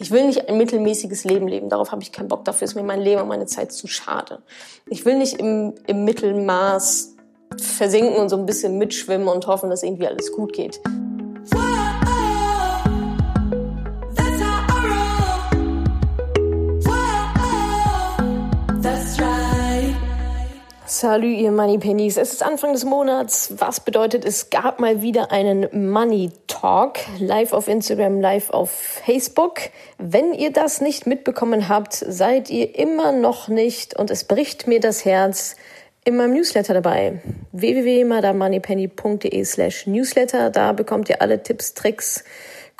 Ich will nicht ein mittelmäßiges Leben leben. Darauf habe ich keinen Bock. Dafür ist mir mein Leben und meine Zeit zu schade. Ich will nicht im, im Mittelmaß versinken und so ein bisschen mitschwimmen und hoffen, dass irgendwie alles gut geht. Salut, ihr Money Pennies. Es ist Anfang des Monats. Was bedeutet, es gab mal wieder einen Money Talk live auf Instagram, live auf Facebook. Wenn ihr das nicht mitbekommen habt, seid ihr immer noch nicht, und es bricht mir das Herz, in meinem Newsletter dabei. www.madamoneypenny.de slash Newsletter. Da bekommt ihr alle Tipps, Tricks,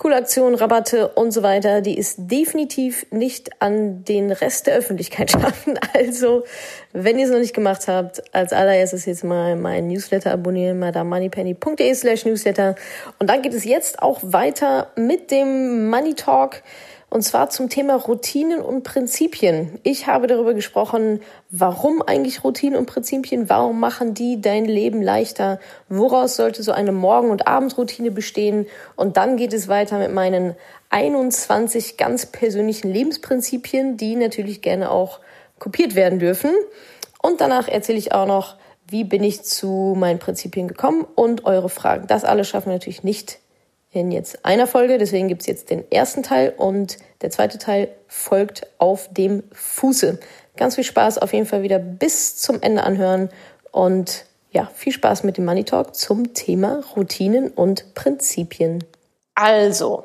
coole Aktionen, Rabatte und so weiter, die es definitiv nicht an den Rest der Öffentlichkeit schaffen. Also, wenn ihr es noch nicht gemacht habt, als allererstes jetzt mal mein Newsletter abonnieren, madamoneypenny.de slash Newsletter. Und dann geht es jetzt auch weiter mit dem Money Talk. Und zwar zum Thema Routinen und Prinzipien. Ich habe darüber gesprochen, warum eigentlich Routinen und Prinzipien, warum machen die dein Leben leichter, woraus sollte so eine Morgen- und Abendroutine bestehen. Und dann geht es weiter mit meinen 21 ganz persönlichen Lebensprinzipien, die natürlich gerne auch kopiert werden dürfen. Und danach erzähle ich auch noch, wie bin ich zu meinen Prinzipien gekommen und eure Fragen. Das alles schaffen wir natürlich nicht in jetzt einer Folge. Deswegen gibt's jetzt den ersten Teil und der zweite Teil folgt auf dem Fuße. Ganz viel Spaß auf jeden Fall wieder bis zum Ende anhören und ja, viel Spaß mit dem Money Talk zum Thema Routinen und Prinzipien. Also,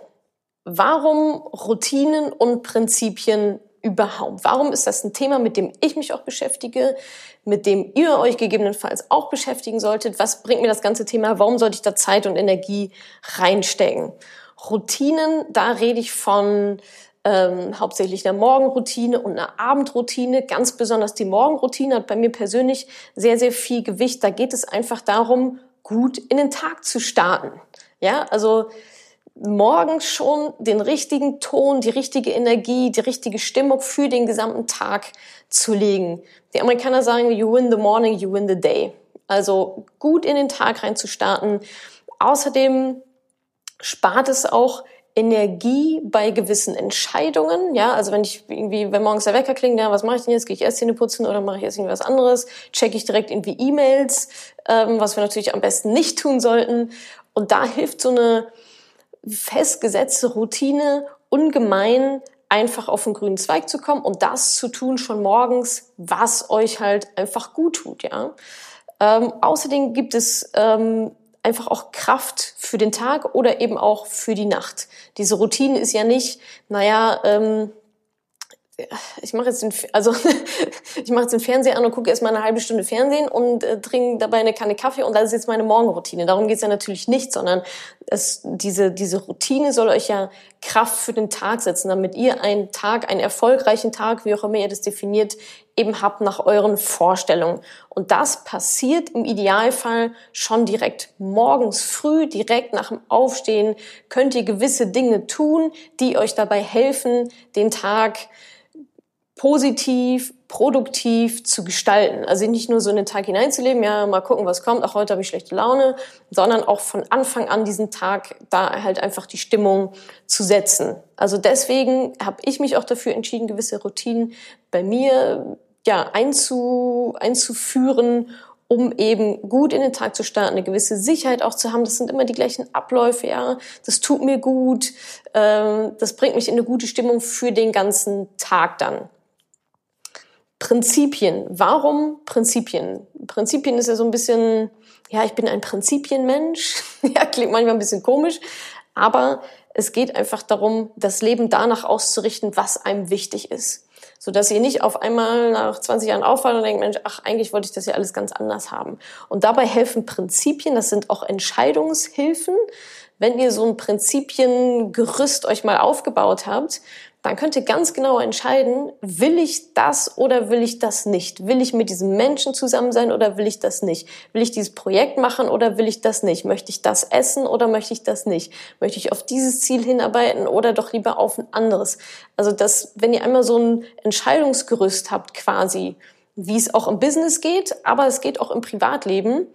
warum Routinen und Prinzipien überhaupt? Warum ist das ein Thema, mit dem ich mich auch beschäftige, mit dem ihr euch gegebenenfalls auch beschäftigen solltet? Was bringt mir das ganze Thema? Warum sollte ich da Zeit und Energie reinstecken? Routinen, da rede ich von ähm, hauptsächlich einer Morgenroutine und einer Abendroutine. Ganz besonders die Morgenroutine hat bei mir persönlich sehr, sehr viel Gewicht. Da geht es einfach darum, gut in den Tag zu starten. Ja, also morgens schon den richtigen Ton, die richtige Energie, die richtige Stimmung für den gesamten Tag zu legen. Die Amerikaner sagen, you win the morning, you win the day. Also gut in den Tag rein zu starten. Außerdem spart es auch Energie bei gewissen Entscheidungen. Ja, also wenn ich irgendwie, wenn morgens der Wecker klingt, ja, was mache ich denn jetzt? Gehe ich erst Zähne putzen oder mache ich erst irgendwas anderes? Checke ich direkt irgendwie E-Mails, ähm, was wir natürlich am besten nicht tun sollten. Und da hilft so eine festgesetzte Routine ungemein einfach auf den grünen Zweig zu kommen und das zu tun schon morgens, was euch halt einfach gut tut, ja. Ähm, außerdem gibt es ähm, einfach auch Kraft für den Tag oder eben auch für die Nacht. Diese Routine ist ja nicht, naja, ähm, ich mache jetzt den, also ich mache jetzt den Fernseher an und gucke erstmal eine halbe Stunde Fernsehen und äh, trinke dabei eine Kanne Kaffee und das ist jetzt meine Morgenroutine. Darum geht's ja natürlich nicht, sondern es, diese, diese Routine soll euch ja Kraft für den Tag setzen, damit ihr einen Tag, einen erfolgreichen Tag, wie auch immer ihr das definiert, eben habt nach euren Vorstellungen. Und das passiert im Idealfall schon direkt morgens früh, direkt nach dem Aufstehen, könnt ihr gewisse Dinge tun, die euch dabei helfen, den Tag positiv, produktiv zu gestalten. Also nicht nur so in den Tag hineinzuleben, ja, mal gucken, was kommt, auch heute habe ich schlechte Laune, sondern auch von Anfang an diesen Tag da halt einfach die Stimmung zu setzen. Also deswegen habe ich mich auch dafür entschieden, gewisse Routinen bei mir ja einzu, einzuführen, um eben gut in den Tag zu starten, eine gewisse Sicherheit auch zu haben. Das sind immer die gleichen Abläufe, ja. Das tut mir gut, ähm, das bringt mich in eine gute Stimmung für den ganzen Tag dann. Prinzipien. Warum Prinzipien? Prinzipien ist ja so ein bisschen, ja, ich bin ein Prinzipienmensch. ja, klingt manchmal ein bisschen komisch, aber es geht einfach darum, das Leben danach auszurichten, was einem wichtig ist. So dass ihr nicht auf einmal nach 20 Jahren auffallen und denkt, Mensch, ach, eigentlich wollte ich das ja alles ganz anders haben. Und dabei helfen Prinzipien, das sind auch Entscheidungshilfen. Wenn ihr so ein Prinzipiengerüst euch mal aufgebaut habt, dann könnt ihr ganz genau entscheiden, will ich das oder will ich das nicht? Will ich mit diesem Menschen zusammen sein oder will ich das nicht? Will ich dieses Projekt machen oder will ich das nicht? Möchte ich das essen oder möchte ich das nicht? Möchte ich auf dieses Ziel hinarbeiten oder doch lieber auf ein anderes? Also das, wenn ihr einmal so ein Entscheidungsgerüst habt quasi, wie es auch im Business geht, aber es geht auch im Privatleben,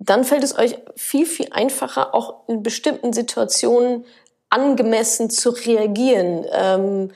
dann fällt es euch viel, viel einfacher, auch in bestimmten Situationen angemessen zu reagieren, ähm,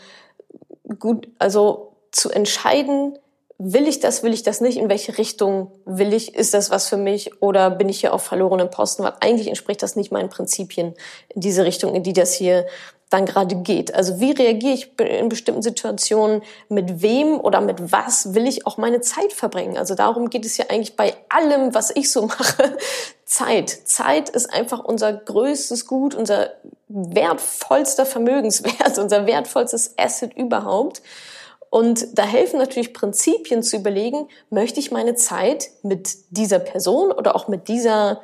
gut, also zu entscheiden, will ich das, will ich das nicht, in welche Richtung will ich, ist das was für mich oder bin ich hier auf verlorenen Posten, weil eigentlich entspricht das nicht meinen Prinzipien in diese Richtung, in die das hier dann gerade geht. Also wie reagiere ich in bestimmten Situationen, mit wem oder mit was will ich auch meine Zeit verbringen? Also darum geht es ja eigentlich bei allem, was ich so mache. Zeit. Zeit ist einfach unser größtes Gut, unser wertvollster Vermögenswert, unser wertvollstes Asset überhaupt. Und da helfen natürlich Prinzipien zu überlegen, möchte ich meine Zeit mit dieser Person oder auch mit dieser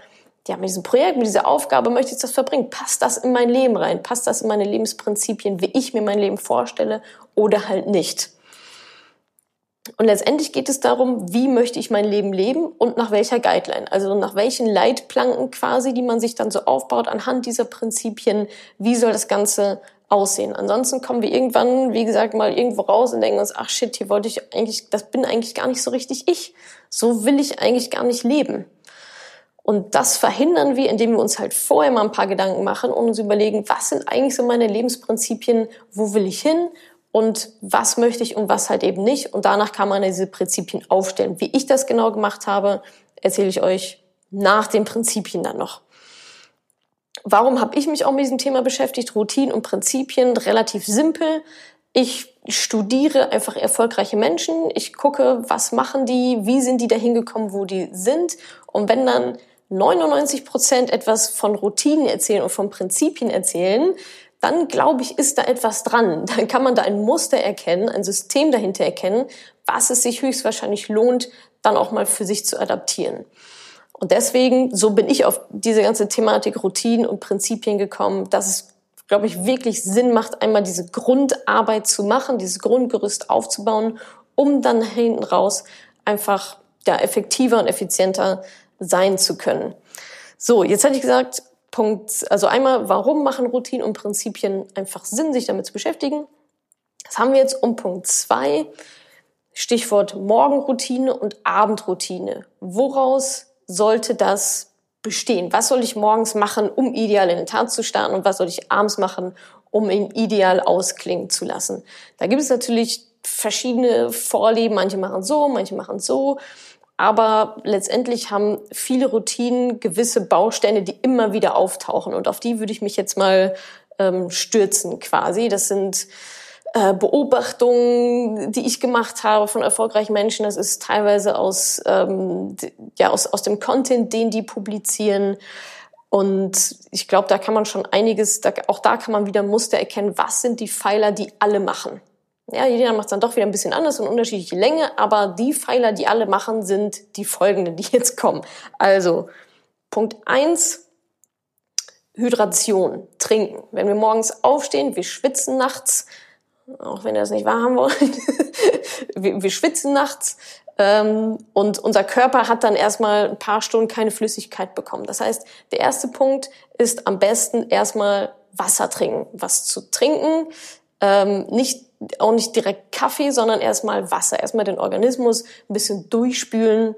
ja, mit diesem Projekt, mit dieser Aufgabe möchte ich das verbringen. Passt das in mein Leben rein? Passt das in meine Lebensprinzipien, wie ich mir mein Leben vorstelle oder halt nicht? Und letztendlich geht es darum, wie möchte ich mein Leben leben und nach welcher Guideline, also nach welchen Leitplanken quasi, die man sich dann so aufbaut anhand dieser Prinzipien, wie soll das Ganze aussehen. Ansonsten kommen wir irgendwann, wie gesagt, mal irgendwo raus und denken uns, ach shit, hier wollte ich eigentlich, das bin eigentlich gar nicht so richtig ich. So will ich eigentlich gar nicht leben. Und das verhindern wir, indem wir uns halt vorher mal ein paar Gedanken machen und uns überlegen, was sind eigentlich so meine Lebensprinzipien, wo will ich hin und was möchte ich und was halt eben nicht. Und danach kann man diese Prinzipien aufstellen. Wie ich das genau gemacht habe, erzähle ich euch nach den Prinzipien dann noch. Warum habe ich mich auch mit diesem Thema beschäftigt? Routinen und Prinzipien, relativ simpel. Ich studiere einfach erfolgreiche Menschen. Ich gucke, was machen die, wie sind die dahin gekommen, wo die sind. Und wenn dann 99 Prozent etwas von Routinen erzählen und von Prinzipien erzählen, dann glaube ich, ist da etwas dran. Dann kann man da ein Muster erkennen, ein System dahinter erkennen, was es sich höchstwahrscheinlich lohnt, dann auch mal für sich zu adaptieren. Und deswegen, so bin ich auf diese ganze Thematik Routinen und Prinzipien gekommen, dass es, glaube ich, wirklich Sinn macht, einmal diese Grundarbeit zu machen, dieses Grundgerüst aufzubauen, um dann hinten raus einfach ja, effektiver und effizienter sein zu können. So, jetzt hatte ich gesagt, Punkt, also einmal, warum machen Routinen und Prinzipien einfach Sinn, sich damit zu beschäftigen? Das haben wir jetzt um Punkt zwei. Stichwort Morgenroutine und Abendroutine. Woraus sollte das bestehen? Was soll ich morgens machen, um ideal in den Tag zu starten und was soll ich abends machen, um ihn ideal ausklingen zu lassen? Da gibt es natürlich verschiedene Vorlieben. Manche machen so, manche machen so. Aber letztendlich haben viele Routinen gewisse Bausteine, die immer wieder auftauchen. Und auf die würde ich mich jetzt mal ähm, stürzen quasi. Das sind äh, Beobachtungen, die ich gemacht habe von erfolgreichen Menschen. Das ist teilweise aus, ähm, ja, aus, aus dem Content, den die publizieren. Und ich glaube, da kann man schon einiges, da, auch da kann man wieder Muster erkennen, was sind die Pfeiler, die alle machen. Ja, jeder macht es dann doch wieder ein bisschen anders und unterschiedliche Länge, aber die Pfeiler, die alle machen, sind die folgenden, die jetzt kommen. Also, Punkt eins Hydration, trinken. Wenn wir morgens aufstehen, wir schwitzen nachts, auch wenn ihr das nicht wahrhaben wollt, wir, wir, schwitzen nachts ähm, und unser Körper hat dann erstmal ein paar Stunden keine Flüssigkeit bekommen. Das heißt, der erste Punkt ist am besten erstmal Wasser trinken. Was zu trinken, ähm, nicht auch nicht direkt Kaffee, sondern erstmal Wasser, erstmal den Organismus ein bisschen durchspülen.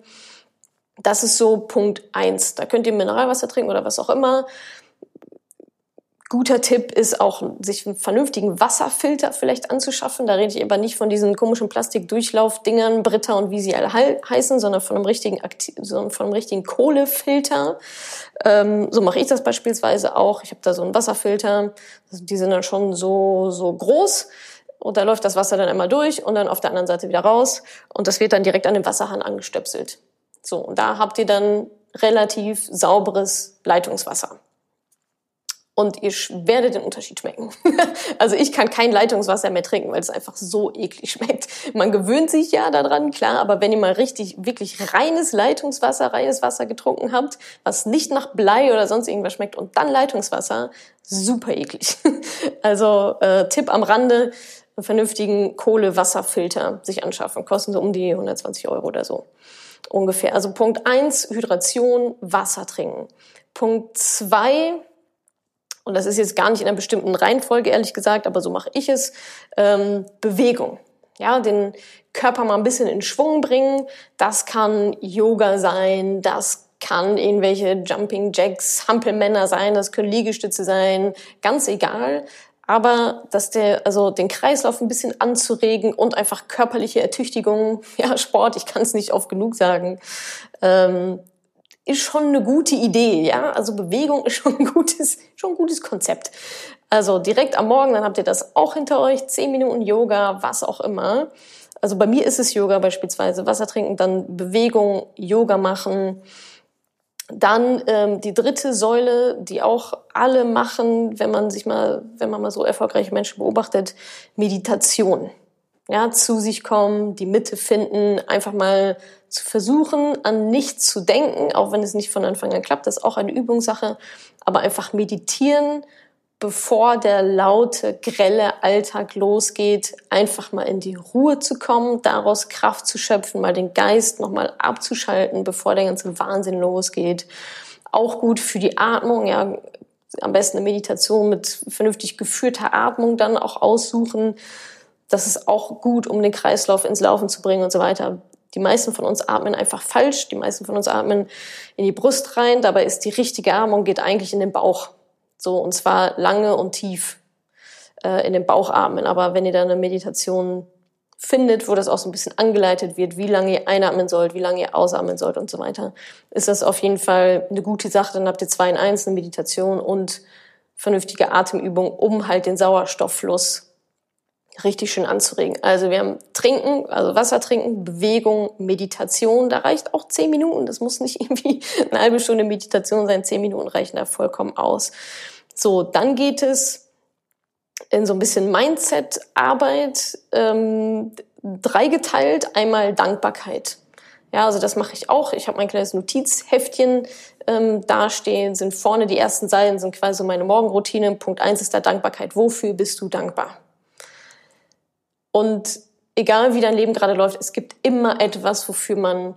Das ist so Punkt eins. Da könnt ihr Mineralwasser trinken oder was auch immer. Guter Tipp ist auch, sich einen vernünftigen Wasserfilter vielleicht anzuschaffen. Da rede ich aber nicht von diesen komischen Plastikdurchlaufdingern, Britta und wie sie alle heißen, sondern von einem richtigen, von einem richtigen Kohlefilter. Ähm, so mache ich das beispielsweise auch. Ich habe da so einen Wasserfilter. Die sind dann schon so, so groß und da läuft das Wasser dann einmal durch und dann auf der anderen Seite wieder raus und das wird dann direkt an den Wasserhahn angestöpselt. So, und da habt ihr dann relativ sauberes Leitungswasser. Und ihr werdet den Unterschied schmecken. also ich kann kein Leitungswasser mehr trinken, weil es einfach so eklig schmeckt. Man gewöhnt sich ja daran, klar, aber wenn ihr mal richtig, wirklich reines Leitungswasser, reines Wasser getrunken habt, was nicht nach Blei oder sonst irgendwas schmeckt und dann Leitungswasser, super eklig. also äh, Tipp am Rande, einen vernünftigen Kohle-Wasserfilter sich anschaffen. Kosten so um die 120 Euro oder so. Ungefähr. Also Punkt eins Hydration, Wasser trinken. Punkt zwei und das ist jetzt gar nicht in einer bestimmten Reihenfolge, ehrlich gesagt, aber so mache ich es, ähm, Bewegung. Ja, den Körper mal ein bisschen in Schwung bringen. Das kann Yoga sein, das kann irgendwelche Jumping Jacks, Hampelmänner sein, das können Liegestütze sein, ganz egal. Aber dass der, also den Kreislauf ein bisschen anzuregen und einfach körperliche Ertüchtigung, ja, Sport, ich kann es nicht oft genug sagen, ähm, ist schon eine gute Idee, ja. Also Bewegung ist schon ein gutes, schon ein gutes Konzept. Also direkt am Morgen, dann habt ihr das auch hinter euch, zehn Minuten Yoga, was auch immer. Also bei mir ist es Yoga beispielsweise, Wasser trinken, dann Bewegung, Yoga machen. Dann ähm, die dritte Säule, die auch alle machen, wenn man sich mal, wenn man mal so erfolgreiche Menschen beobachtet, Meditation. Ja, zu sich kommen, die Mitte finden, einfach mal zu versuchen, an nichts zu denken, auch wenn es nicht von Anfang an klappt, das ist auch eine Übungssache, aber einfach meditieren, bevor der laute, grelle Alltag losgeht, einfach mal in die Ruhe zu kommen, daraus Kraft zu schöpfen, mal den Geist nochmal abzuschalten, bevor der ganze Wahnsinn losgeht. Auch gut für die Atmung, ja, am besten eine Meditation mit vernünftig geführter Atmung dann auch aussuchen. Das ist auch gut, um den Kreislauf ins Laufen zu bringen und so weiter. Die meisten von uns atmen einfach falsch. Die meisten von uns atmen in die Brust rein. Dabei ist die richtige Atmung geht eigentlich in den Bauch. So, und zwar lange und tief äh, in den Bauch atmen. Aber wenn ihr da eine Meditation findet, wo das auch so ein bisschen angeleitet wird, wie lange ihr einatmen sollt, wie lange ihr ausatmen sollt und so weiter, ist das auf jeden Fall eine gute Sache. Dann habt ihr zwei in eins, eine Meditation und vernünftige Atemübung, um halt den Sauerstofffluss richtig schön anzuregen. Also wir haben Trinken, also Wasser trinken, Bewegung, Meditation. Da reicht auch zehn Minuten. Das muss nicht irgendwie eine halbe Stunde Meditation sein. Zehn Minuten reichen da vollkommen aus. So, dann geht es in so ein bisschen Mindset-Arbeit ähm, dreigeteilt. Einmal Dankbarkeit. Ja, also das mache ich auch. Ich habe mein kleines Notizheftchen ähm, dastehen, sind vorne die ersten Seiten, sind quasi meine Morgenroutine. Punkt eins ist da Dankbarkeit. Wofür bist du dankbar? Und egal wie dein Leben gerade läuft, es gibt immer etwas, wofür man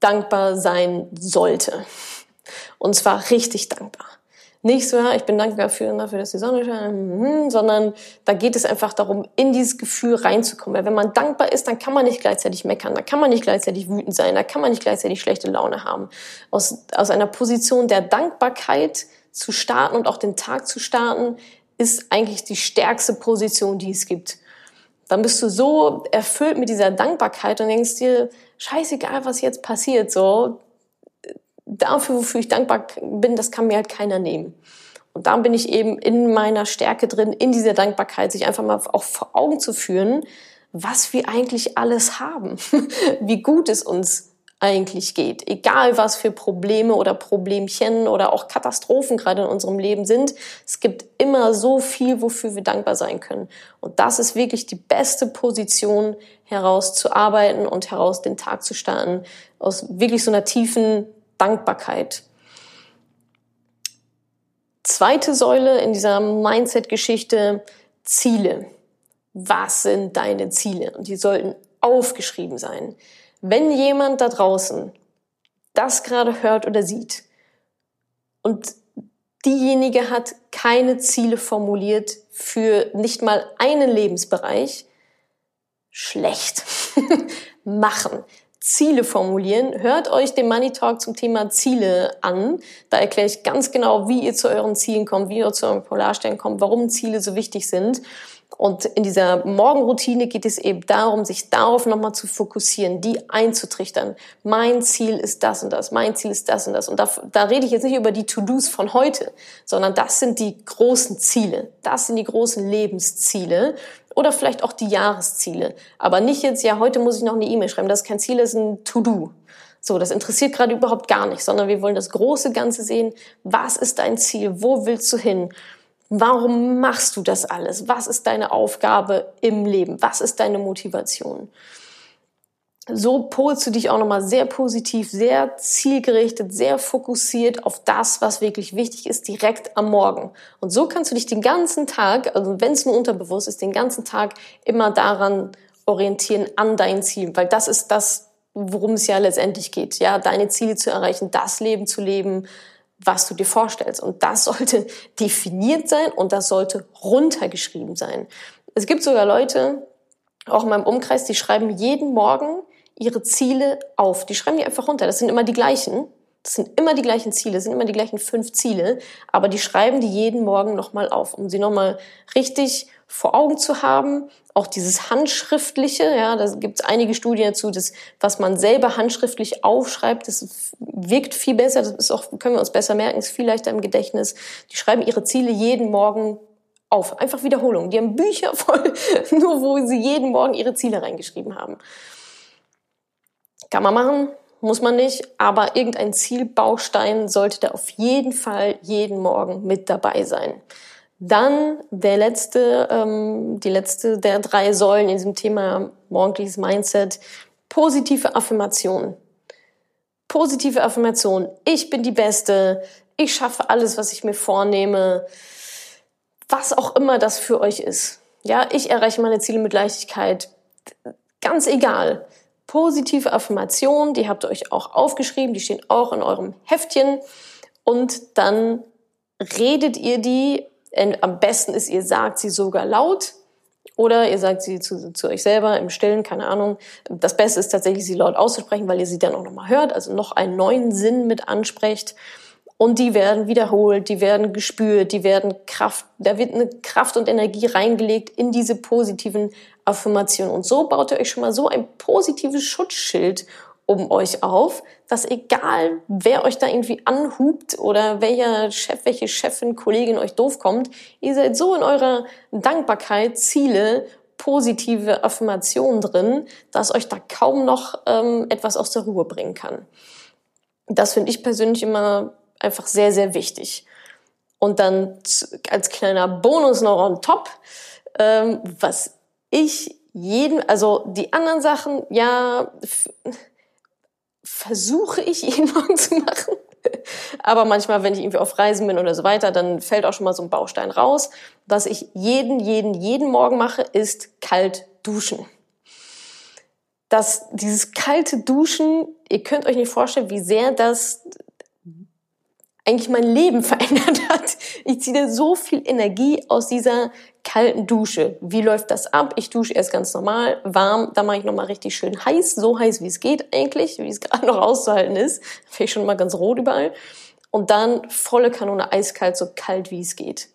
dankbar sein sollte. Und zwar richtig dankbar. Nicht so, ja, ich bin dankbar dafür, dafür dass die Sonne scheint, mhm, sondern da geht es einfach darum, in dieses Gefühl reinzukommen. Weil wenn man dankbar ist, dann kann man nicht gleichzeitig meckern, da kann man nicht gleichzeitig wütend sein, da kann man nicht gleichzeitig schlechte Laune haben. Aus, aus einer Position der Dankbarkeit zu starten und auch den Tag zu starten, ist eigentlich die stärkste Position, die es gibt dann bist du so erfüllt mit dieser Dankbarkeit und denkst dir, scheißegal, was jetzt passiert, so, dafür, wofür ich dankbar bin, das kann mir halt keiner nehmen. Und da bin ich eben in meiner Stärke drin, in dieser Dankbarkeit, sich einfach mal auch vor Augen zu führen, was wir eigentlich alles haben, wie gut es uns eigentlich geht. Egal was für Probleme oder Problemchen oder auch Katastrophen gerade in unserem Leben sind, es gibt immer so viel, wofür wir dankbar sein können. Und das ist wirklich die beste Position, herauszuarbeiten und heraus den Tag zu starten, aus wirklich so einer tiefen Dankbarkeit. Zweite Säule in dieser Mindset-Geschichte, Ziele. Was sind deine Ziele? Und die sollten aufgeschrieben sein. Wenn jemand da draußen das gerade hört oder sieht und diejenige hat keine Ziele formuliert für nicht mal einen Lebensbereich, schlecht. Machen. Ziele formulieren. Hört euch den Money Talk zum Thema Ziele an. Da erkläre ich ganz genau, wie ihr zu euren Zielen kommt, wie ihr zu euren Polarstellen kommt, warum Ziele so wichtig sind. Und in dieser Morgenroutine geht es eben darum, sich darauf nochmal zu fokussieren, die einzutrichtern. Mein Ziel ist das und das, mein Ziel ist das und das. Und da, da rede ich jetzt nicht über die To-Dos von heute, sondern das sind die großen Ziele. Das sind die großen Lebensziele oder vielleicht auch die Jahresziele. Aber nicht jetzt, ja, heute muss ich noch eine E-Mail schreiben. Das ist kein Ziel, das ist ein To-Do. So, das interessiert gerade überhaupt gar nicht, sondern wir wollen das große Ganze sehen. Was ist dein Ziel? Wo willst du hin? Warum machst du das alles? Was ist deine Aufgabe im Leben? Was ist deine Motivation? So polst du dich auch nochmal sehr positiv, sehr zielgerichtet, sehr fokussiert auf das, was wirklich wichtig ist, direkt am Morgen. Und so kannst du dich den ganzen Tag, also wenn es nur unterbewusst ist, den ganzen Tag immer daran orientieren, an dein Ziel. Weil das ist das, worum es ja letztendlich geht. Ja, deine Ziele zu erreichen, das Leben zu leben, was du dir vorstellst. Und das sollte definiert sein und das sollte runtergeschrieben sein. Es gibt sogar Leute, auch in meinem Umkreis, die schreiben jeden Morgen ihre Ziele auf. Die schreiben die einfach runter. Das sind immer die gleichen. Das sind immer die gleichen Ziele, sind immer die gleichen fünf Ziele, aber die schreiben die jeden Morgen nochmal auf, um sie nochmal richtig vor Augen zu haben. Auch dieses Handschriftliche, ja, da gibt es einige Studien dazu, dass was man selber handschriftlich aufschreibt, das wirkt viel besser, das ist auch, können wir uns besser merken, ist viel leichter im Gedächtnis. Die schreiben ihre Ziele jeden Morgen auf. Einfach Wiederholung. Die haben Bücher voll, nur wo sie jeden Morgen ihre Ziele reingeschrieben haben. Kann man machen, muss man nicht, aber irgendein Zielbaustein sollte da auf jeden Fall jeden Morgen mit dabei sein. Dann der letzte, ähm, die letzte der drei Säulen in diesem Thema morgendliches Mindset, positive Affirmation. Positive Affirmation. Ich bin die Beste. Ich schaffe alles, was ich mir vornehme. Was auch immer das für euch ist. Ja, ich erreiche meine Ziele mit Leichtigkeit. Ganz egal. Positive Affirmation, die habt ihr euch auch aufgeschrieben, die stehen auch in eurem Heftchen. Und dann redet ihr die am besten ist, ihr sagt sie sogar laut oder ihr sagt sie zu, zu euch selber im Stillen, keine Ahnung. Das Beste ist tatsächlich, sie laut auszusprechen, weil ihr sie dann auch nochmal hört, also noch einen neuen Sinn mit ansprecht. Und die werden wiederholt, die werden gespürt, die werden Kraft, da wird eine Kraft und Energie reingelegt in diese positiven Affirmationen. Und so baut ihr euch schon mal so ein positives Schutzschild um euch auf, dass egal wer euch da irgendwie anhubt oder welcher Chef, welche Chefin, Kollegin euch doof kommt, ihr seid so in eurer Dankbarkeit, Ziele, positive Affirmationen drin, dass euch da kaum noch ähm, etwas aus der Ruhe bringen kann. Das finde ich persönlich immer einfach sehr, sehr wichtig. Und dann als kleiner Bonus noch on top, ähm, was ich jeden, also die anderen Sachen, ja, versuche ich jeden Morgen zu machen. Aber manchmal, wenn ich irgendwie auf Reisen bin oder so weiter, dann fällt auch schon mal so ein Baustein raus. Was ich jeden, jeden, jeden Morgen mache, ist kalt duschen. Das, dieses kalte Duschen, ihr könnt euch nicht vorstellen, wie sehr das eigentlich mein Leben verändert hat. Ich ziehe so viel Energie aus dieser kalten Dusche. Wie läuft das ab? Ich dusche erst ganz normal, warm, dann mache ich nochmal richtig schön heiß, so heiß wie es geht eigentlich, wie es gerade noch auszuhalten ist. Finde ich schon mal ganz rot überall. Und dann volle Kanone eiskalt, so kalt wie es geht.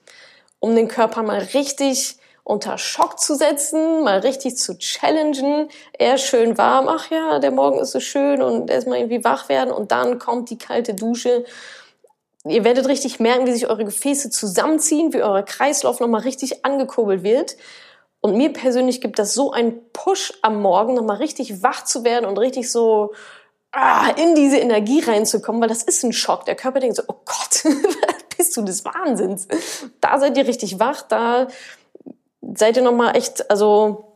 Um den Körper mal richtig unter Schock zu setzen, mal richtig zu challengen, eher schön warm, ach ja, der Morgen ist so schön und erstmal irgendwie wach werden und dann kommt die kalte Dusche Ihr werdet richtig merken, wie sich eure Gefäße zusammenziehen, wie euer Kreislauf nochmal richtig angekurbelt wird. Und mir persönlich gibt das so einen Push am Morgen, nochmal richtig wach zu werden und richtig so ah, in diese Energie reinzukommen, weil das ist ein Schock. Der Körper denkt so, oh Gott, bist du des Wahnsinns. Da seid ihr richtig wach, da seid ihr nochmal echt, also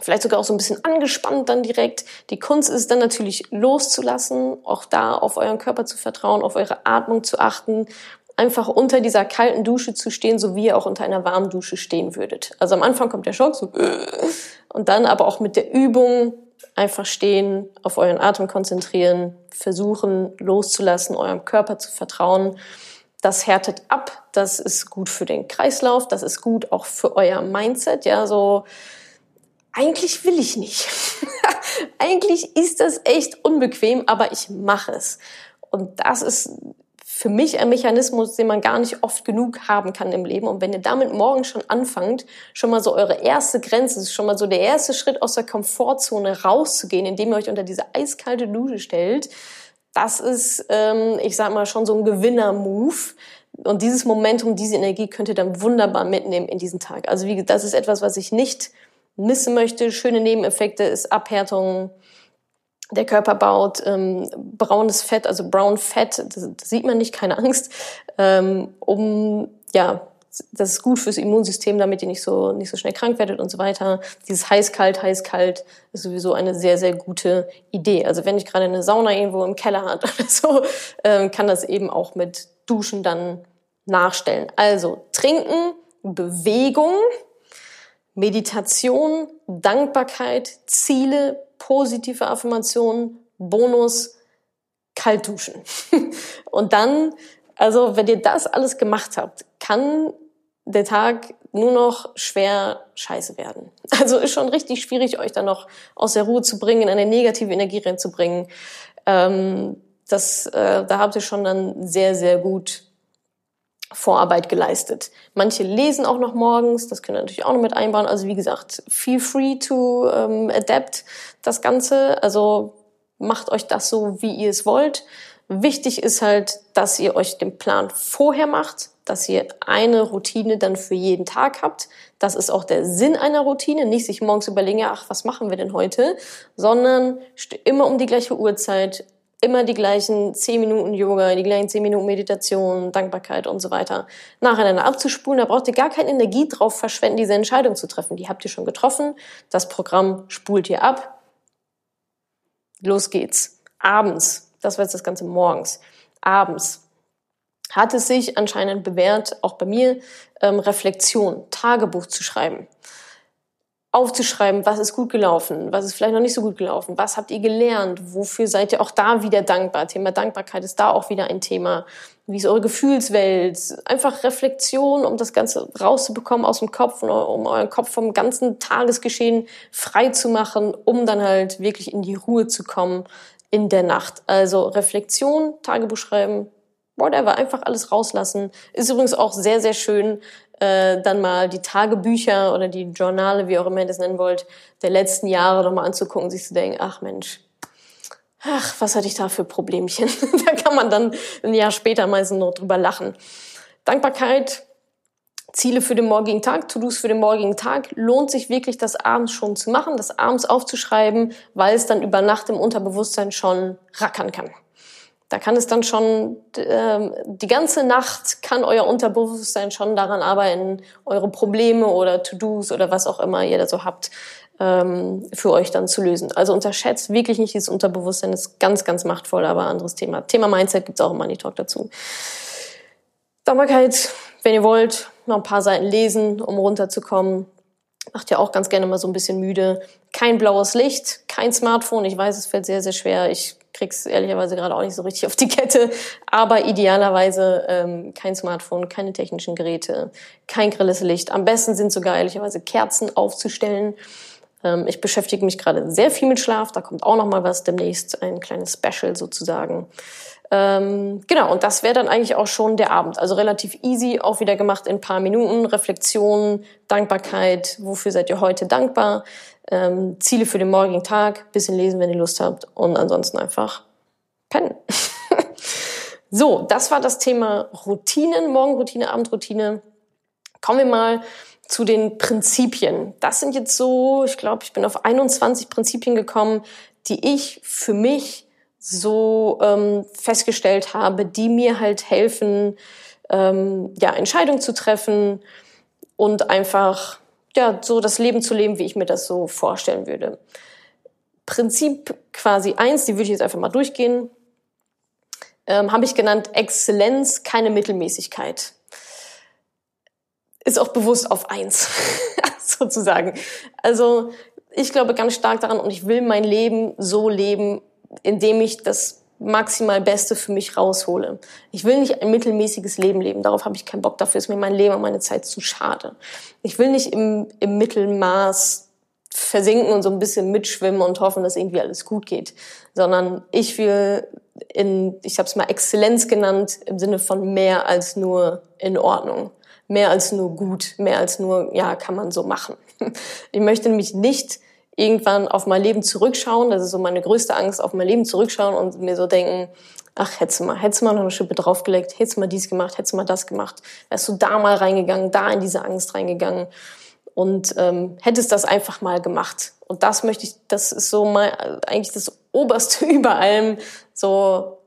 vielleicht sogar auch so ein bisschen angespannt dann direkt. Die Kunst ist dann natürlich loszulassen, auch da auf euren Körper zu vertrauen, auf eure Atmung zu achten, einfach unter dieser kalten Dusche zu stehen, so wie ihr auch unter einer warmen Dusche stehen würdet. Also am Anfang kommt der Schock so und dann aber auch mit der Übung einfach stehen, auf euren Atem konzentrieren, versuchen loszulassen, eurem Körper zu vertrauen. Das härtet ab, das ist gut für den Kreislauf, das ist gut auch für euer Mindset, ja, so eigentlich will ich nicht. eigentlich ist das echt unbequem, aber ich mache es. Und das ist für mich ein Mechanismus, den man gar nicht oft genug haben kann im Leben. Und wenn ihr damit morgen schon anfangt, schon mal so eure erste Grenze, schon mal so der erste Schritt aus der Komfortzone rauszugehen, indem ihr euch unter diese eiskalte Dusche stellt, das ist, ähm, ich sag mal, schon so ein Gewinner-Move. Und dieses Momentum, diese Energie könnt ihr dann wunderbar mitnehmen in diesen Tag. Also wie, das ist etwas, was ich nicht missen möchte. Schöne Nebeneffekte ist Abhärtung. Der Körper baut ähm, braunes Fett, also Brown Fat, das, das sieht man nicht, keine Angst, ähm, um ja das ist gut fürs Immunsystem, damit ihr nicht so nicht so schnell krank werdet und so weiter. Dieses heiß-kalt, heiß-kalt ist sowieso eine sehr sehr gute Idee. Also wenn ich gerade eine Sauna irgendwo im Keller hat oder so, ähm, kann das eben auch mit Duschen dann nachstellen. Also trinken, Bewegung, Meditation, Dankbarkeit, Ziele, positive Affirmationen, Bonus, Kaltduschen. Und dann, also wenn ihr das alles gemacht habt, kann der Tag nur noch schwer scheiße werden. Also ist schon richtig schwierig, euch dann noch aus der Ruhe zu bringen, in eine negative Energie reinzubringen. Ähm, das, äh, da habt ihr schon dann sehr, sehr gut Vorarbeit geleistet. Manche lesen auch noch morgens, das können wir natürlich auch noch mit einbauen. Also wie gesagt, feel free to ähm, adapt das Ganze. Also macht euch das so, wie ihr es wollt. Wichtig ist halt, dass ihr euch den Plan vorher macht, dass ihr eine Routine dann für jeden Tag habt. Das ist auch der Sinn einer Routine, nicht sich morgens überlegen, ach, was machen wir denn heute, sondern immer um die gleiche Uhrzeit, immer die gleichen 10 Minuten Yoga, die gleichen 10 Minuten Meditation, Dankbarkeit und so weiter nacheinander abzuspulen. Da braucht ihr gar keine Energie drauf verschwenden, diese Entscheidung zu treffen. Die habt ihr schon getroffen. Das Programm spult ihr ab. Los geht's. Abends, das war jetzt das Ganze morgens. Abends hat es sich anscheinend bewährt, auch bei mir, ähm, Reflexion, Tagebuch zu schreiben aufzuschreiben, was ist gut gelaufen, was ist vielleicht noch nicht so gut gelaufen, was habt ihr gelernt, wofür seid ihr auch da wieder dankbar. Thema Dankbarkeit ist da auch wieder ein Thema. Wie ist eure Gefühlswelt? Einfach Reflexion, um das Ganze rauszubekommen aus dem Kopf um euren Kopf vom ganzen Tagesgeschehen frei zu machen, um dann halt wirklich in die Ruhe zu kommen in der Nacht. Also Reflexion, Tagebuch schreiben, whatever, einfach alles rauslassen. Ist übrigens auch sehr, sehr schön, äh, dann mal die Tagebücher oder die Journale, wie auch immer ihr das nennen wollt, der letzten Jahre nochmal anzugucken, sich zu denken, ach Mensch, ach, was hatte ich da für Problemchen? da kann man dann ein Jahr später meistens noch drüber lachen. Dankbarkeit, Ziele für den morgigen Tag, To-Dos für den morgigen Tag, lohnt sich wirklich, das abends schon zu machen, das abends aufzuschreiben, weil es dann über Nacht im Unterbewusstsein schon rackern kann. Da kann es dann schon, äh, die ganze Nacht kann euer Unterbewusstsein schon daran arbeiten, eure Probleme oder To-Dos oder was auch immer ihr da so habt, ähm, für euch dann zu lösen. Also unterschätzt wirklich nicht dieses Unterbewusstsein, ist ganz, ganz machtvoll, aber anderes Thema. Thema Mindset gibt's auch im Money Talk dazu. Dankbarkeit, wenn ihr wollt, noch ein paar Seiten lesen, um runterzukommen. Macht ja auch ganz gerne mal so ein bisschen müde. Kein blaues Licht, kein Smartphone. Ich weiß, es fällt sehr, sehr schwer. Ich krieg's ehrlicherweise gerade auch nicht so richtig auf die Kette. Aber idealerweise ähm, kein Smartphone, keine technischen Geräte, kein grelles Licht. Am besten sind sogar ehrlicherweise Kerzen aufzustellen. Ähm, ich beschäftige mich gerade sehr viel mit Schlaf. Da kommt auch noch mal was demnächst, ein kleines Special sozusagen. Ähm, genau, und das wäre dann eigentlich auch schon der Abend. Also relativ easy, auch wieder gemacht in ein paar Minuten. Reflexion, Dankbarkeit, wofür seid ihr heute dankbar? Ähm, Ziele für den morgigen Tag, bisschen lesen, wenn ihr Lust habt und ansonsten einfach pennen. so, das war das Thema Routinen, Morgenroutine, Abendroutine. Kommen wir mal zu den Prinzipien. Das sind jetzt so, ich glaube, ich bin auf 21 Prinzipien gekommen, die ich für mich so ähm, festgestellt habe, die mir halt helfen, ähm, ja, Entscheidungen zu treffen und einfach ja, so das Leben zu leben, wie ich mir das so vorstellen würde. Prinzip quasi eins, die würde ich jetzt einfach mal durchgehen, ähm, habe ich genannt Exzellenz, keine Mittelmäßigkeit. Ist auch bewusst auf eins, sozusagen. Also ich glaube ganz stark daran und ich will mein Leben so leben, indem ich das maximal Beste für mich raushole. Ich will nicht ein mittelmäßiges Leben leben. Darauf habe ich keinen Bock. Dafür ist mir mein Leben und meine Zeit zu schade. Ich will nicht im, im Mittelmaß versinken und so ein bisschen mitschwimmen und hoffen, dass irgendwie alles gut geht, sondern ich will in, ich habe es mal Exzellenz genannt, im Sinne von mehr als nur in Ordnung, mehr als nur gut, mehr als nur, ja, kann man so machen. Ich möchte nämlich nicht irgendwann auf mein Leben zurückschauen, das ist so meine größte Angst, auf mein Leben zurückschauen und mir so denken, ach, hättest du mal, hättest du mal noch eine Schippe draufgelegt, hättest du mal dies gemacht, hättest du mal das gemacht, wärst du da mal reingegangen, da in diese Angst reingegangen. Und ähm, hättest das einfach mal gemacht. Und das möchte ich, das ist so mal eigentlich das Oberste über allem, so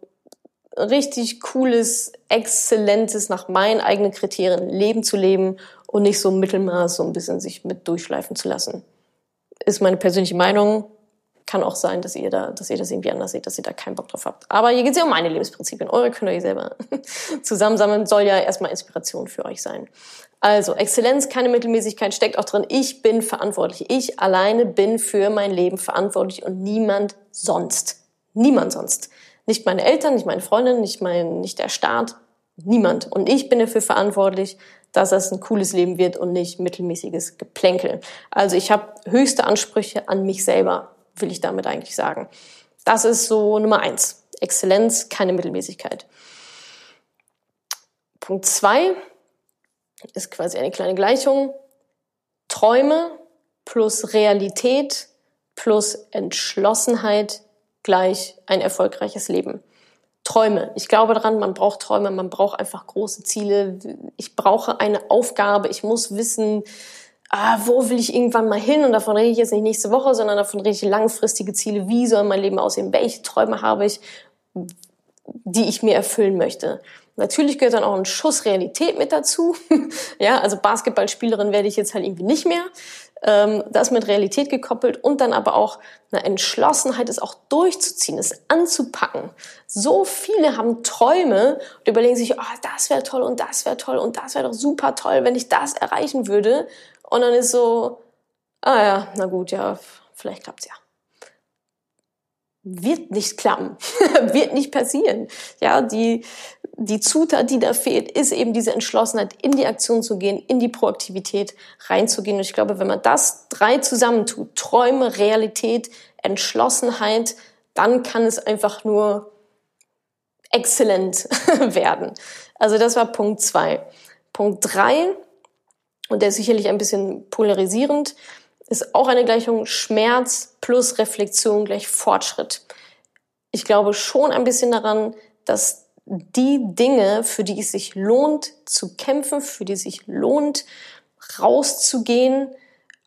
richtig cooles, exzellentes, nach meinen eigenen Kriterien Leben zu leben und nicht so Mittelmaß so ein bisschen sich mit durchschleifen zu lassen ist meine persönliche Meinung. Kann auch sein, dass ihr da, dass ihr das irgendwie anders seht, dass ihr da keinen Bock drauf habt. Aber hier geht es ja um meine Lebensprinzipien. Eure könnt ihr selber zusammensammeln. Soll ja erstmal Inspiration für euch sein. Also, Exzellenz, keine Mittelmäßigkeit steckt auch drin. Ich bin verantwortlich. Ich alleine bin für mein Leben verantwortlich und niemand sonst. Niemand sonst. Nicht meine Eltern, nicht meine Freundin, nicht mein, nicht der Staat. Niemand. Und ich bin dafür verantwortlich, dass es ein cooles Leben wird und nicht mittelmäßiges Geplänkel. Also ich habe höchste Ansprüche an mich selber, will ich damit eigentlich sagen. Das ist so Nummer eins. Exzellenz, keine Mittelmäßigkeit. Punkt zwei ist quasi eine kleine Gleichung. Träume plus Realität plus Entschlossenheit gleich ein erfolgreiches Leben. Träume. Ich glaube daran, man braucht Träume, man braucht einfach große Ziele. Ich brauche eine Aufgabe, ich muss wissen, ah, wo will ich irgendwann mal hin? Und davon rede ich jetzt nicht nächste Woche, sondern davon rede ich langfristige Ziele. Wie soll mein Leben aussehen? Welche Träume habe ich, die ich mir erfüllen möchte? Natürlich gehört dann auch ein Schuss Realität mit dazu. ja, also Basketballspielerin werde ich jetzt halt irgendwie nicht mehr. Ähm, das mit Realität gekoppelt und dann aber auch eine Entschlossenheit, es auch durchzuziehen, es anzupacken. So viele haben Träume und überlegen sich, oh, das wäre toll und das wäre toll und das wäre doch super toll, wenn ich das erreichen würde. Und dann ist so, ah ja, na gut, ja, vielleicht klappt's ja wird nicht klappen, wird nicht passieren. Ja, die, die Zutat, die da fehlt, ist eben diese Entschlossenheit, in die Aktion zu gehen, in die Proaktivität reinzugehen. Und ich glaube, wenn man das drei zusammentut, Träume, Realität, Entschlossenheit, dann kann es einfach nur exzellent werden. Also das war Punkt zwei. Punkt drei, und der ist sicherlich ein bisschen polarisierend, ist auch eine Gleichung Schmerz plus Reflexion gleich Fortschritt. Ich glaube schon ein bisschen daran, dass die Dinge, für die es sich lohnt zu kämpfen, für die es sich lohnt rauszugehen,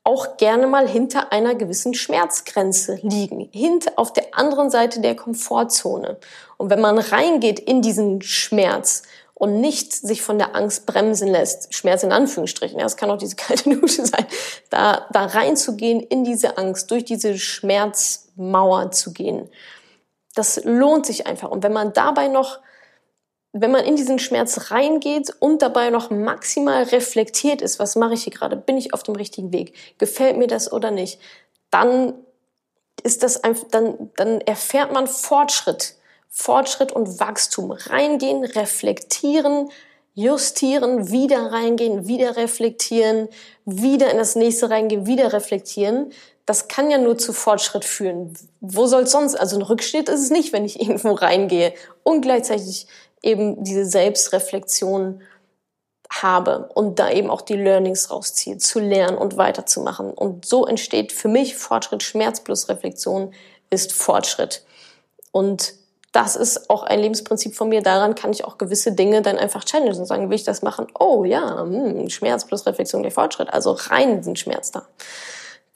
auch gerne mal hinter einer gewissen Schmerzgrenze liegen, hinter auf der anderen Seite der Komfortzone. Und wenn man reingeht in diesen Schmerz und nicht sich von der Angst bremsen lässt, Schmerz in Anführungsstrichen, ja, es kann auch diese kalte Dusche sein, da, da reinzugehen in diese Angst, durch diese Schmerzmauer zu gehen. Das lohnt sich einfach. Und wenn man dabei noch, wenn man in diesen Schmerz reingeht und dabei noch maximal reflektiert ist, was mache ich hier gerade? Bin ich auf dem richtigen Weg? Gefällt mir das oder nicht? Dann ist das einfach, dann, dann erfährt man Fortschritt Fortschritt und Wachstum. Reingehen, reflektieren, justieren, wieder reingehen, wieder reflektieren, wieder in das nächste reingehen, wieder reflektieren. Das kann ja nur zu Fortschritt führen. Wo soll sonst? Also ein Rückschritt ist es nicht, wenn ich irgendwo reingehe und gleichzeitig eben diese Selbstreflexion habe und da eben auch die Learnings rausziehe, zu lernen und weiterzumachen. Und so entsteht für mich Fortschritt, Schmerz plus Reflexion ist Fortschritt. Und das ist auch ein Lebensprinzip von mir. Daran kann ich auch gewisse Dinge dann einfach challengen und sagen, will ich das machen? Oh ja, hm, Schmerz plus Reflexion der Fortschritt. Also rein den Schmerz da.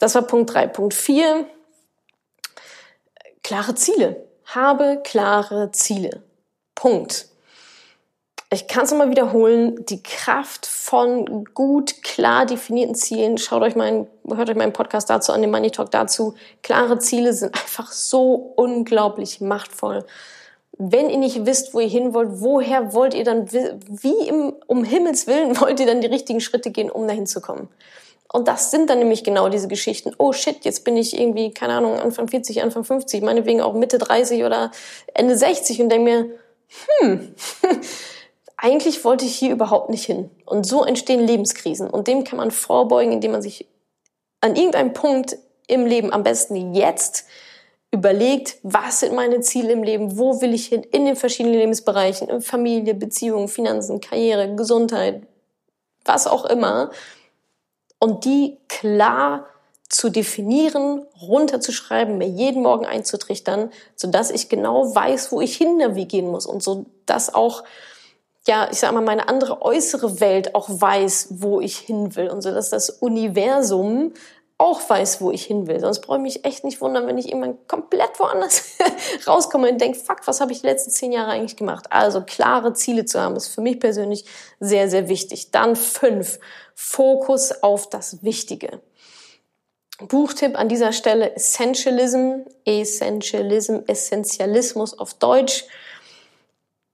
Das war Punkt drei. Punkt vier, klare Ziele. Habe klare Ziele. Punkt. Ich kann es nochmal wiederholen, die Kraft von gut, klar definierten Zielen. Schaut euch meinen, hört euch meinen Podcast dazu an, den Money Talk dazu. Klare Ziele sind einfach so unglaublich machtvoll. Wenn ihr nicht wisst, wo ihr hin wollt, woher wollt ihr dann, wie im, um Himmels Willen wollt ihr dann die richtigen Schritte gehen, um dahin zu kommen? Und das sind dann nämlich genau diese Geschichten. Oh shit, jetzt bin ich irgendwie, keine Ahnung, Anfang 40, Anfang 50, meinetwegen auch Mitte 30 oder Ende 60 und denke mir, hm, eigentlich wollte ich hier überhaupt nicht hin. Und so entstehen Lebenskrisen. Und dem kann man vorbeugen, indem man sich an irgendeinem Punkt im Leben, am besten jetzt, überlegt, was sind meine Ziele im Leben, wo will ich hin, in den verschiedenen Lebensbereichen, Familie, Beziehungen, Finanzen, Karriere, Gesundheit, was auch immer. Und die klar zu definieren, runterzuschreiben, mir jeden Morgen einzutrichtern, sodass ich genau weiß, wo ich hin navigieren muss und so dass auch ja, ich sag mal, meine andere äußere Welt auch weiß, wo ich hin will und so, dass das Universum auch weiß, wo ich hin will. Sonst brauche ich mich echt nicht wundern, wenn ich irgendwann komplett woanders rauskomme und denke, fuck, was habe ich die letzten zehn Jahre eigentlich gemacht? Also klare Ziele zu haben, ist für mich persönlich sehr, sehr wichtig. Dann fünf, Fokus auf das Wichtige. Buchtipp an dieser Stelle Essentialism, Essentialism, Essentialismus auf Deutsch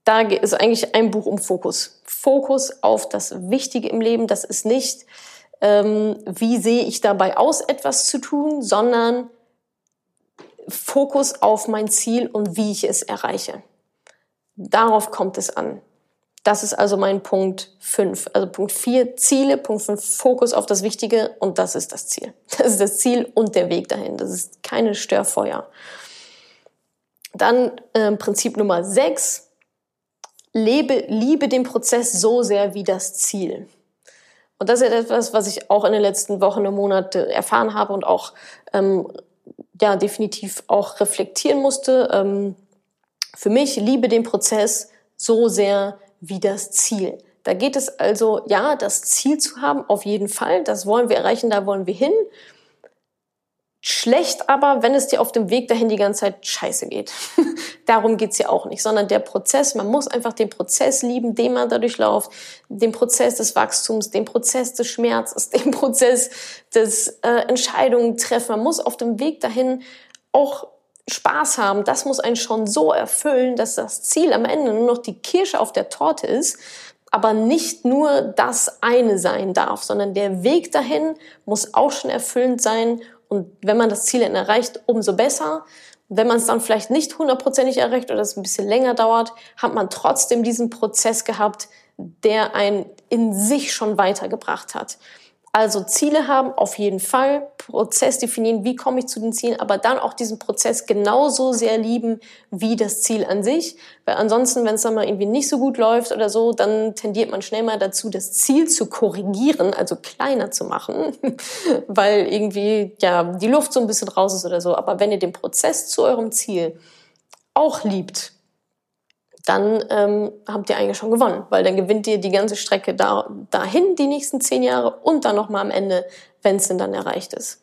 da ist eigentlich ein Buch um Fokus. Fokus auf das Wichtige im Leben. Das ist nicht, ähm, wie sehe ich dabei aus, etwas zu tun, sondern Fokus auf mein Ziel und wie ich es erreiche. Darauf kommt es an. Das ist also mein Punkt 5. Also Punkt 4 Ziele, Punkt 5 Fokus auf das Wichtige und das ist das Ziel. Das ist das Ziel und der Weg dahin. Das ist keine Störfeuer. Dann äh, Prinzip Nummer 6. Lebe, liebe den Prozess so sehr wie das Ziel. Und das ist etwas, was ich auch in den letzten Wochen und Monaten erfahren habe und auch ähm, ja definitiv auch reflektieren musste. Ähm, für mich liebe den Prozess so sehr wie das Ziel. Da geht es also, ja, das Ziel zu haben, auf jeden Fall. Das wollen wir erreichen, da wollen wir hin. Schlecht aber, wenn es dir auf dem Weg dahin die ganze Zeit scheiße geht. Darum geht's ja auch nicht, sondern der Prozess, man muss einfach den Prozess lieben, den man dadurch läuft, den Prozess des Wachstums, den Prozess des Schmerzes, den Prozess des äh, Entscheidungen treffen. Man muss auf dem Weg dahin auch Spaß haben. Das muss einen schon so erfüllen, dass das Ziel am Ende nur noch die Kirsche auf der Torte ist, aber nicht nur das eine sein darf, sondern der Weg dahin muss auch schon erfüllend sein und wenn man das Ziel dann erreicht, umso besser. Wenn man es dann vielleicht nicht hundertprozentig erreicht oder es ein bisschen länger dauert, hat man trotzdem diesen Prozess gehabt, der einen in sich schon weitergebracht hat. Also Ziele haben auf jeden Fall, Prozess definieren, wie komme ich zu den Zielen, aber dann auch diesen Prozess genauso sehr lieben wie das Ziel an sich. Weil ansonsten, wenn es dann mal irgendwie nicht so gut läuft oder so, dann tendiert man schnell mal dazu, das Ziel zu korrigieren, also kleiner zu machen, weil irgendwie ja die Luft so ein bisschen raus ist oder so. Aber wenn ihr den Prozess zu eurem Ziel auch liebt, dann ähm, habt ihr eigentlich schon gewonnen, weil dann gewinnt ihr die ganze Strecke da, dahin die nächsten zehn Jahre und dann nochmal am Ende, wenn es denn dann erreicht ist.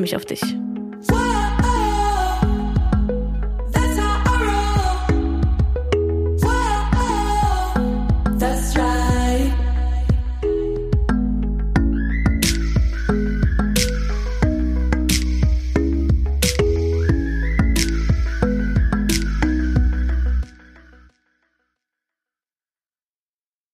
freue mich auf dich.